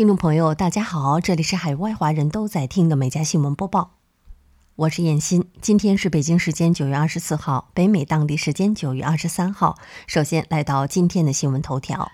听众朋友，大家好，这里是海外华人都在听的每家新闻播报，我是燕欣。今天是北京时间九月二十四号，北美当地时间九月二十三号。首先来到今天的新闻头条。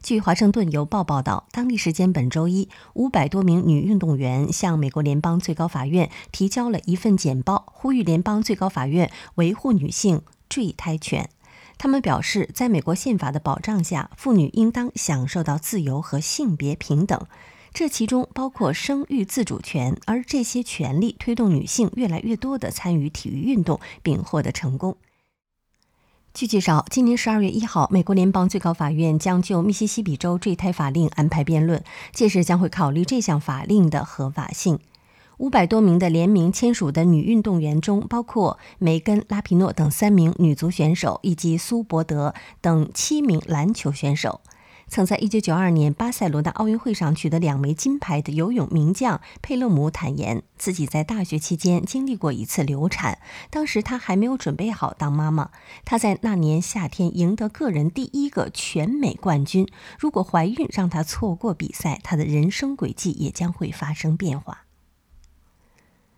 据《华盛顿邮报》报道，当地时间本周一，五百多名女运动员向美国联邦最高法院提交了一份简报，呼吁联邦最高法院维护女性坠胎权。他们表示，在美国宪法的保障下，妇女应当享受到自由和性别平等，这其中包括生育自主权。而这些权利推动女性越来越多地参与体育运动，并获得成功。据介绍，今年十二月一号，美国联邦最高法院将就密西西比州坠胎法令安排辩论，届时将会考虑这项法令的合法性。五百多名的联名签署的女运动员中，包括梅根·拉皮诺等三名女足选手，以及苏伯德等七名篮球选手。曾在1992年巴塞罗那奥运会上取得两枚金牌的游泳名将佩勒姆坦言，自己在大学期间经历过一次流产，当时她还没有准备好当妈妈。她在那年夏天赢得个人第一个全美冠军。如果怀孕让她错过比赛，她的人生轨迹也将会发生变化。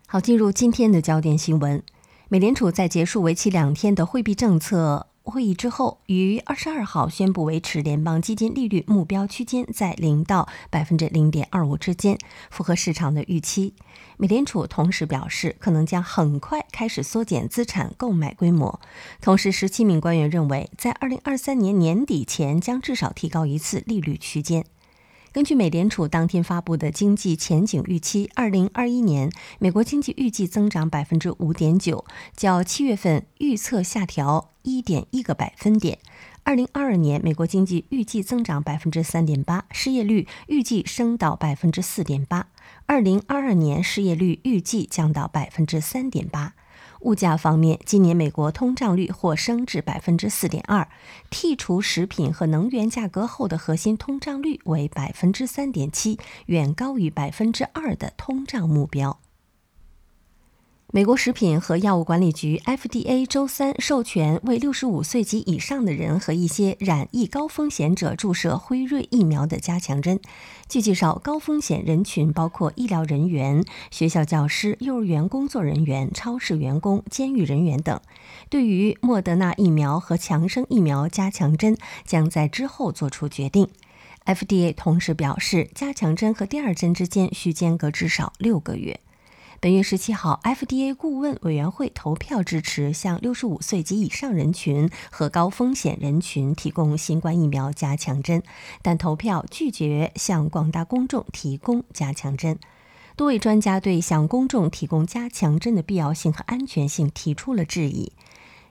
好，进入今天的焦点新闻。美联储在结束为期两天的货币政策会议之后，于二十二号宣布维持联邦基金利率目标区间在零到百分之零点二五之间，符合市场的预期。美联储同时表示，可能将很快开始缩减资产购买规模。同时，十七名官员认为，在二零二三年年底前将至少提高一次利率区间。根据美联储当天发布的经济前景预期，二零二一年美国经济预计增长百分之五点九，较七月份预测下调一点一个百分点。二零二二年美国经济预计增长百分之三点八，失业率预计升到百分之四点八。二零二二年失业率预计降到百分之三点八。物价方面，今年美国通胀率或升至百分之四点二，剔除食品和能源价格后的核心通胀率为百分之三点七，远高于百分之二的通胀目标。美国食品和药物管理局 （FDA） 周三授权为65岁及以上的人和一些染疫高风险者注射辉瑞疫苗的加强针。据介绍，高风险人群包括医疗人员、学校教师、幼儿园工作人员、超市员工、监狱人员等。对于莫德纳疫苗和强生疫苗加强针，将在之后做出决定。FDA 同时表示，加强针和第二针之间需间隔至少六个月。本月十七号，FDA 顾问委员会投票支持向六十五岁及以上人群和高风险人群提供新冠疫苗加强针，但投票拒绝向广大公众提供加强针。多位专家对向公众提供加强针的必要性和安全性提出了质疑。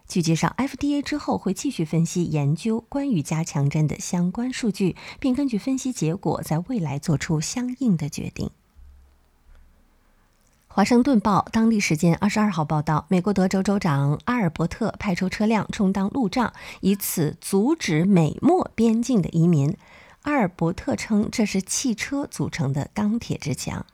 据介绍，FDA 之后会继续分析研究关于加强针的相关数据，并根据分析结果在未来做出相应的决定。华盛顿报当地时间二十二号报道，美国德州州长阿尔伯特派出车辆充当路障，以此阻止美墨边境的移民。阿尔伯特称这是汽车组成的钢铁之墙。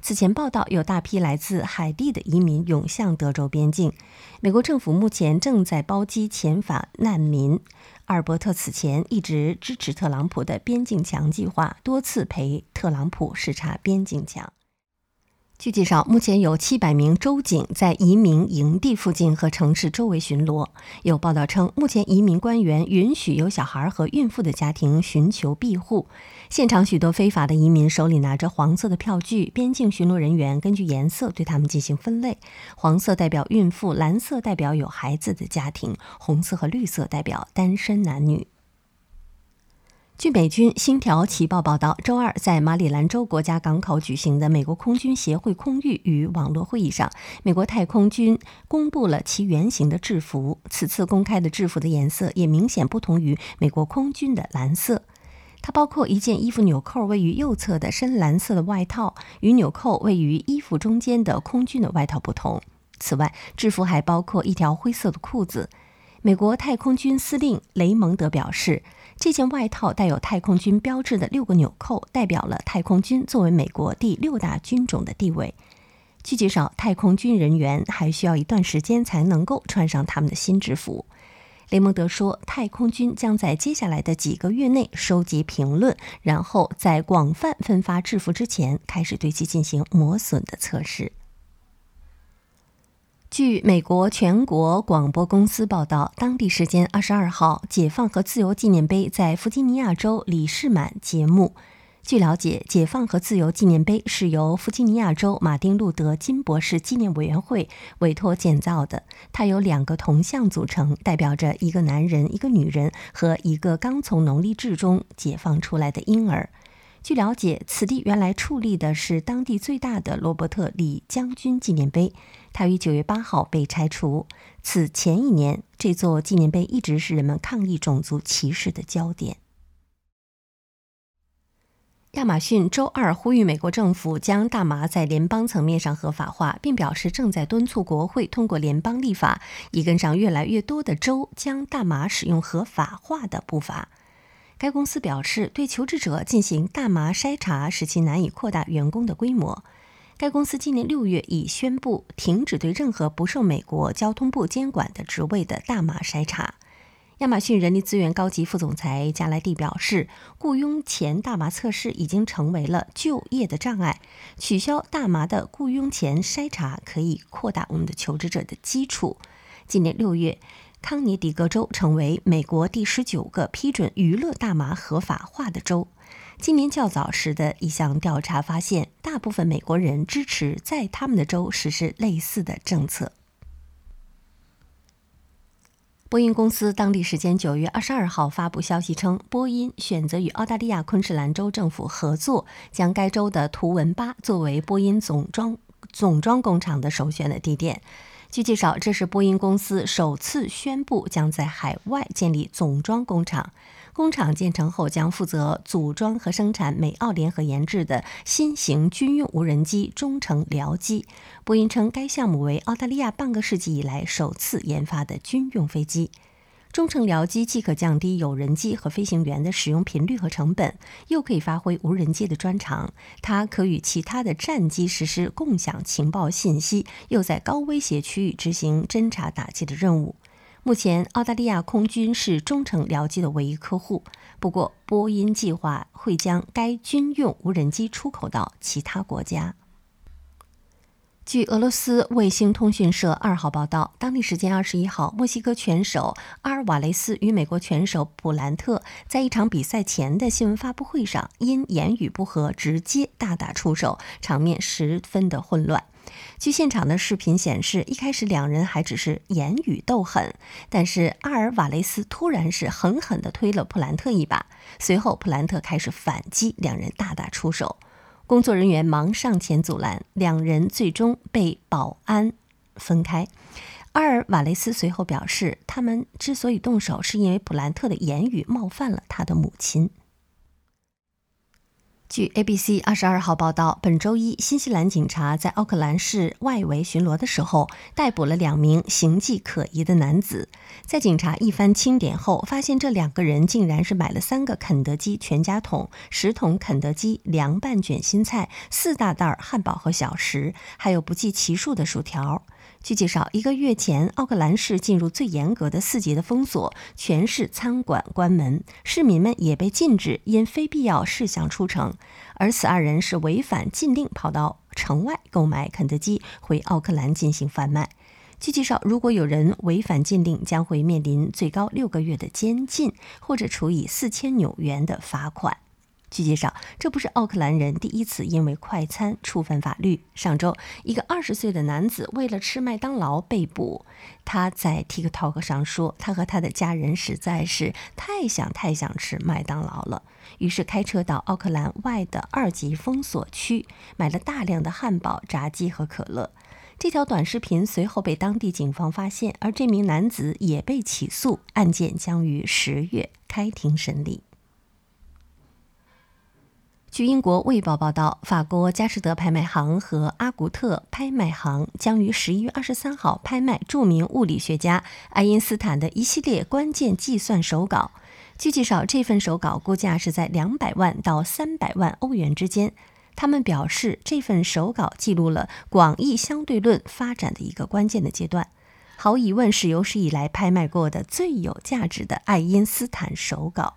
此前报道有大批来自海地的移民涌向德州边境，美国政府目前正在包机遣返难民。阿尔伯特此前一直支持特朗普的边境墙计划，多次陪特朗普视察边境墙。据介绍，目前有七百名州警在移民营地附近和城市周围巡逻。有报道称，目前移民官员允许有小孩和孕妇的家庭寻求庇护。现场许多非法的移民手里拿着黄色的票据，边境巡逻人员根据颜色对他们进行分类：黄色代表孕妇，蓝色代表有孩子的家庭，红色和绿色代表单身男女。据美军《星条旗报》报道，周二在马里兰州国家港口举行的美国空军协会空域与网络会议上，美国太空军公布了其原型的制服。此次公开的制服的颜色也明显不同于美国空军的蓝色。它包括一件衣服纽扣位于右侧的深蓝色的外套，与纽扣位于衣服中间的空军的外套不同。此外，制服还包括一条灰色的裤子。美国太空军司令雷蒙德表示。这件外套带有太空军标志的六个纽扣，代表了太空军作为美国第六大军种的地位。据介绍，太空军人员还需要一段时间才能够穿上他们的新制服。雷蒙德说，太空军将在接下来的几个月内收集评论，然后在广泛分发制服之前开始对其进行磨损的测试。据美国全国广播公司报道，当地时间二十二号，解放和自由纪念碑在弗吉尼亚州里士满揭幕。据了解，解放和自由纪念碑是由弗吉尼亚州马丁·路德·金博士纪念委员会委托建造的。它由两个铜像组成，代表着一个男人、一个女人和一个刚从奴隶制中解放出来的婴儿。据了解，此地原来矗立的是当地最大的罗伯特·李将军纪念碑，它于九月八号被拆除。此前一年，这座纪念碑一直是人们抗议种族歧视的焦点。亚马逊周二呼吁美国政府将大麻在联邦层面上合法化，并表示正在敦促国会通过联邦立法，以跟上越来越多的州将大麻使用合法化的步伐。该公司表示，对求职者进行大麻筛查使其难以扩大员工的规模。该公司今年六月已宣布停止对任何不受美国交通部监管的职位的大麻筛查。亚马逊人力资源高级副总裁加莱蒂表示，雇佣前大麻测试已经成为了就业的障碍。取消大麻的雇佣前筛查可以扩大我们的求职者的基础。今年六月，康涅狄格州成为美国第十九个批准娱乐大麻合法化的州。今年较早时的一项调查发现，大部分美国人支持在他们的州实施类似的政策。波音公司当地时间九月二十二号发布消息称，波音选择与澳大利亚昆士兰州政府合作，将该州的图文巴作为波音总装总装工厂的首选的地点。据介绍，这是波音公司首次宣布将在海外建立总装工厂。工厂建成后，将负责组装和生产美澳联合研制的新型军用无人机“中程僚机”。波音称，该项目为澳大利亚半个世纪以来首次研发的军用飞机。中程僚机既可降低有人机和飞行员的使用频率和成本，又可以发挥无人机的专长。它可与其他的战机实施共享情报信息，又在高威胁区域执行侦察打击的任务。目前，澳大利亚空军是中程僚机的唯一客户。不过，波音计划会将该军用无人机出口到其他国家。据俄罗斯卫星通讯社二号报道，当地时间二十一号，墨西哥拳手阿尔瓦雷斯与美国拳手普兰特在一场比赛前的新闻发布会上，因言语不合直接大打出手，场面十分的混乱。据现场的视频显示，一开始两人还只是言语斗狠，但是阿尔瓦雷斯突然是狠狠地推了普兰特一把，随后普兰特开始反击，两人大打出手，工作人员忙上前阻拦，两人最终被保安分开。阿尔瓦雷斯随后表示，他们之所以动手，是因为普兰特的言语冒犯了他的母亲。据 ABC 二十二号报道，本周一，新西兰警察在奥克兰市外围巡逻的时候，逮捕了两名形迹可疑的男子。在警察一番清点后，发现这两个人竟然是买了三个肯德基全家桶、十桶肯德基凉拌卷心菜、四大袋汉堡和小食，还有不计其数的薯条。据介绍，一个月前，奥克兰市进入最严格的四级的封锁，全市餐馆关门，市民们也被禁止因非必要事项出城。而此二人是违反禁令，跑到城外购买肯德基，回奥克兰进行贩卖。据介绍，如果有人违反禁令，将会面临最高六个月的监禁，或者处以四千纽元的罚款。据介绍，这不是奥克兰人第一次因为快餐触犯法律。上周，一个二十岁的男子为了吃麦当劳被捕。他在 TikTok 上说，他和他的家人实在是太想太想吃麦当劳了，于是开车到奥克兰外的二级封锁区，买了大量的汉堡、炸鸡和可乐。这条短视频随后被当地警方发现，而这名男子也被起诉，案件将于十月开庭审理。据英国《卫报》报道，法国佳士得拍卖行和阿古特拍卖行将于十一月二十三号拍卖著名物理学家爱因斯坦的一系列关键计算手稿。据介绍，这份手稿估价是在两百万到三百万欧元之间。他们表示，这份手稿记录了广义相对论发展的一个关键的阶段。毫无疑问是有史以来拍卖过的最有价值的爱因斯坦手稿。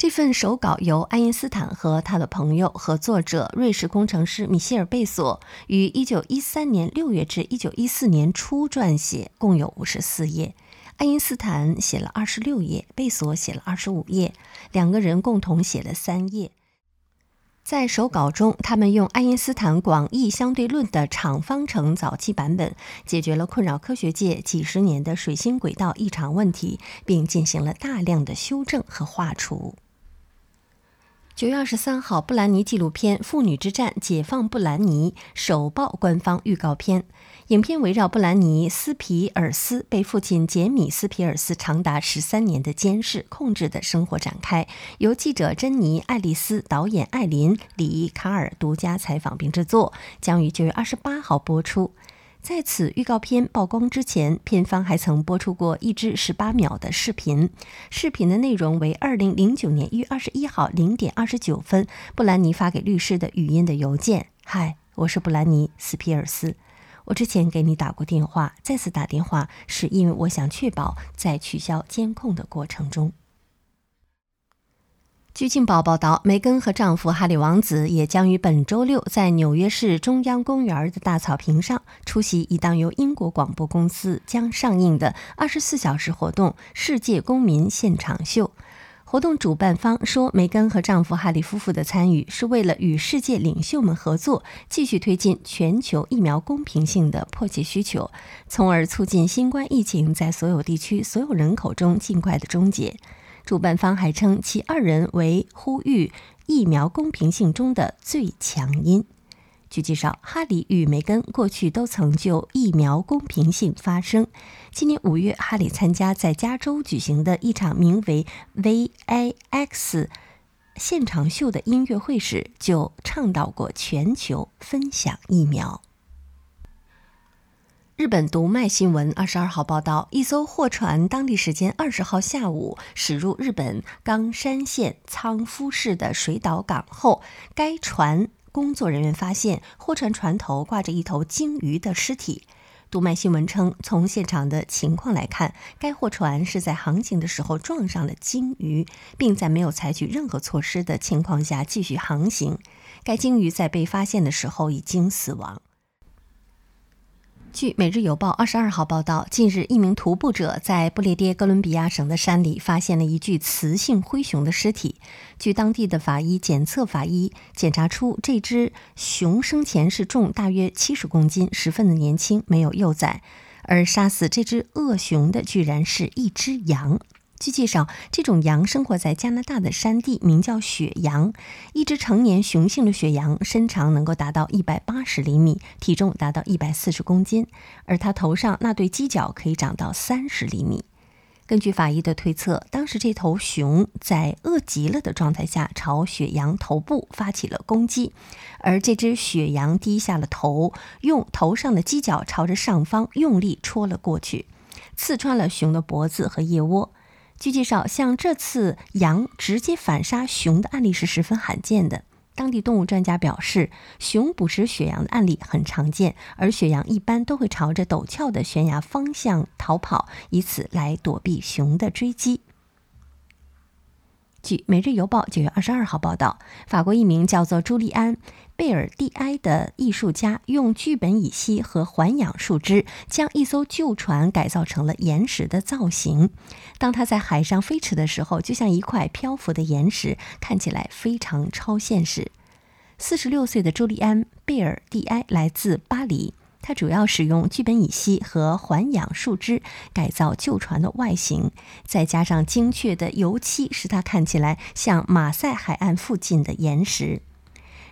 这份手稿由爱因斯坦和他的朋友和作者瑞士工程师米歇尔·贝索于1913年6月至1914年初撰写，共有54页。爱因斯坦写了26页，贝索写了25页，两个人共同写了三页。在手稿中，他们用爱因斯坦广义相对论的场方程早期版本，解决了困扰科学界几十年的水星轨道异常问题，并进行了大量的修正和画除。九月二十三号，布兰妮纪录片《妇女之战：解放布兰妮》首曝官方预告片。影片围绕布兰妮·斯皮尔斯被父亲杰米·斯皮尔斯长达十三年的监视控制的生活展开，由记者珍妮·爱丽丝、导演艾琳·里卡尔独家采访并制作，将于九月二十八号播出。在此预告片曝光之前，片方还曾播出过一支十八秒的视频。视频的内容为二零零九年一月二十一号零点二十九分，布兰妮发给律师的语音的邮件：“嗨，我是布兰妮·斯皮尔斯，我之前给你打过电话，再次打电话是因为我想确保在取消监控的过程中。”据《镜报》报道，梅根和丈夫哈里王子也将于本周六在纽约市中央公园的大草坪上出席一档由英国广播公司将上映的二十四小时活动——世界公民现场秀。活动主办方说，梅根和丈夫哈里夫妇的参与是为了与世界领袖们合作，继续推进全球疫苗公平性的迫切需求，从而促进新冠疫情在所有地区、所有人口中尽快的终结。主办方还称其二人为呼吁疫苗公平性中的最强音。据介绍，哈里与梅根过去都曾就疫苗公平性发声。今年五月，哈里参加在加州举行的一场名为 “VIX 现场秀”的音乐会时，就倡导过全球分享疫苗。日本读卖新闻二十二号报道，一艘货船当地时间二十号下午驶入日本冈山县仓敷市的水岛港后，该船工作人员发现货船船头挂着一头鲸鱼的尸体。读卖新闻称，从现场的情况来看，该货船是在航行的时候撞上了鲸鱼，并在没有采取任何措施的情况下继续航行。该鲸鱼在被发现的时候已经死亡。据《每日邮报》二十二号报道，近日一名徒步者在不列颠哥伦比亚省的山里发现了一具雌性灰熊的尸体。据当地的法医检测，法医检查出这只熊生前是重大约七十公斤，十分的年轻，没有幼崽。而杀死这只恶熊的，居然是一只羊。据介绍，这种羊生活在加拿大的山地，名叫雪羊。一只成年雄性的雪羊身长能够达到一百八十厘米，体重达到一百四十公斤，而它头上那对犄角可以长到三十厘米。根据法医的推测，当时这头熊在饿极了的状态下朝雪羊头部发起了攻击，而这只雪羊低下了头，用头上的犄角朝着上方用力戳了过去，刺穿了熊的脖子和腋窝。据介绍，像这次羊直接反杀熊的案例是十分罕见的。当地动物专家表示，熊捕食雪羊的案例很常见，而雪羊一般都会朝着陡峭的悬崖方向逃跑，以此来躲避熊的追击。据《每日邮报》九月二十二号报道，法国一名叫做朱利安·贝尔蒂埃的艺术家用聚苯乙烯和环氧树脂将一艘旧船改造成了岩石的造型。当它在海上飞驰的时候，就像一块漂浮的岩石，看起来非常超现实。四十六岁的朱利安·贝尔蒂埃来自巴黎。他主要使用聚苯乙烯和环氧树脂改造旧船的外形，再加上精确的油漆，使它看起来像马赛海岸附近的岩石。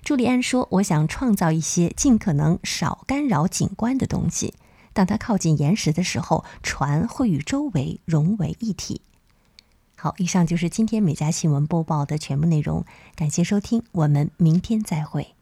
朱利安说：“我想创造一些尽可能少干扰景观的东西。当它靠近岩石的时候，船会与周围融为一体。”好，以上就是今天美家新闻播报的全部内容，感谢收听，我们明天再会。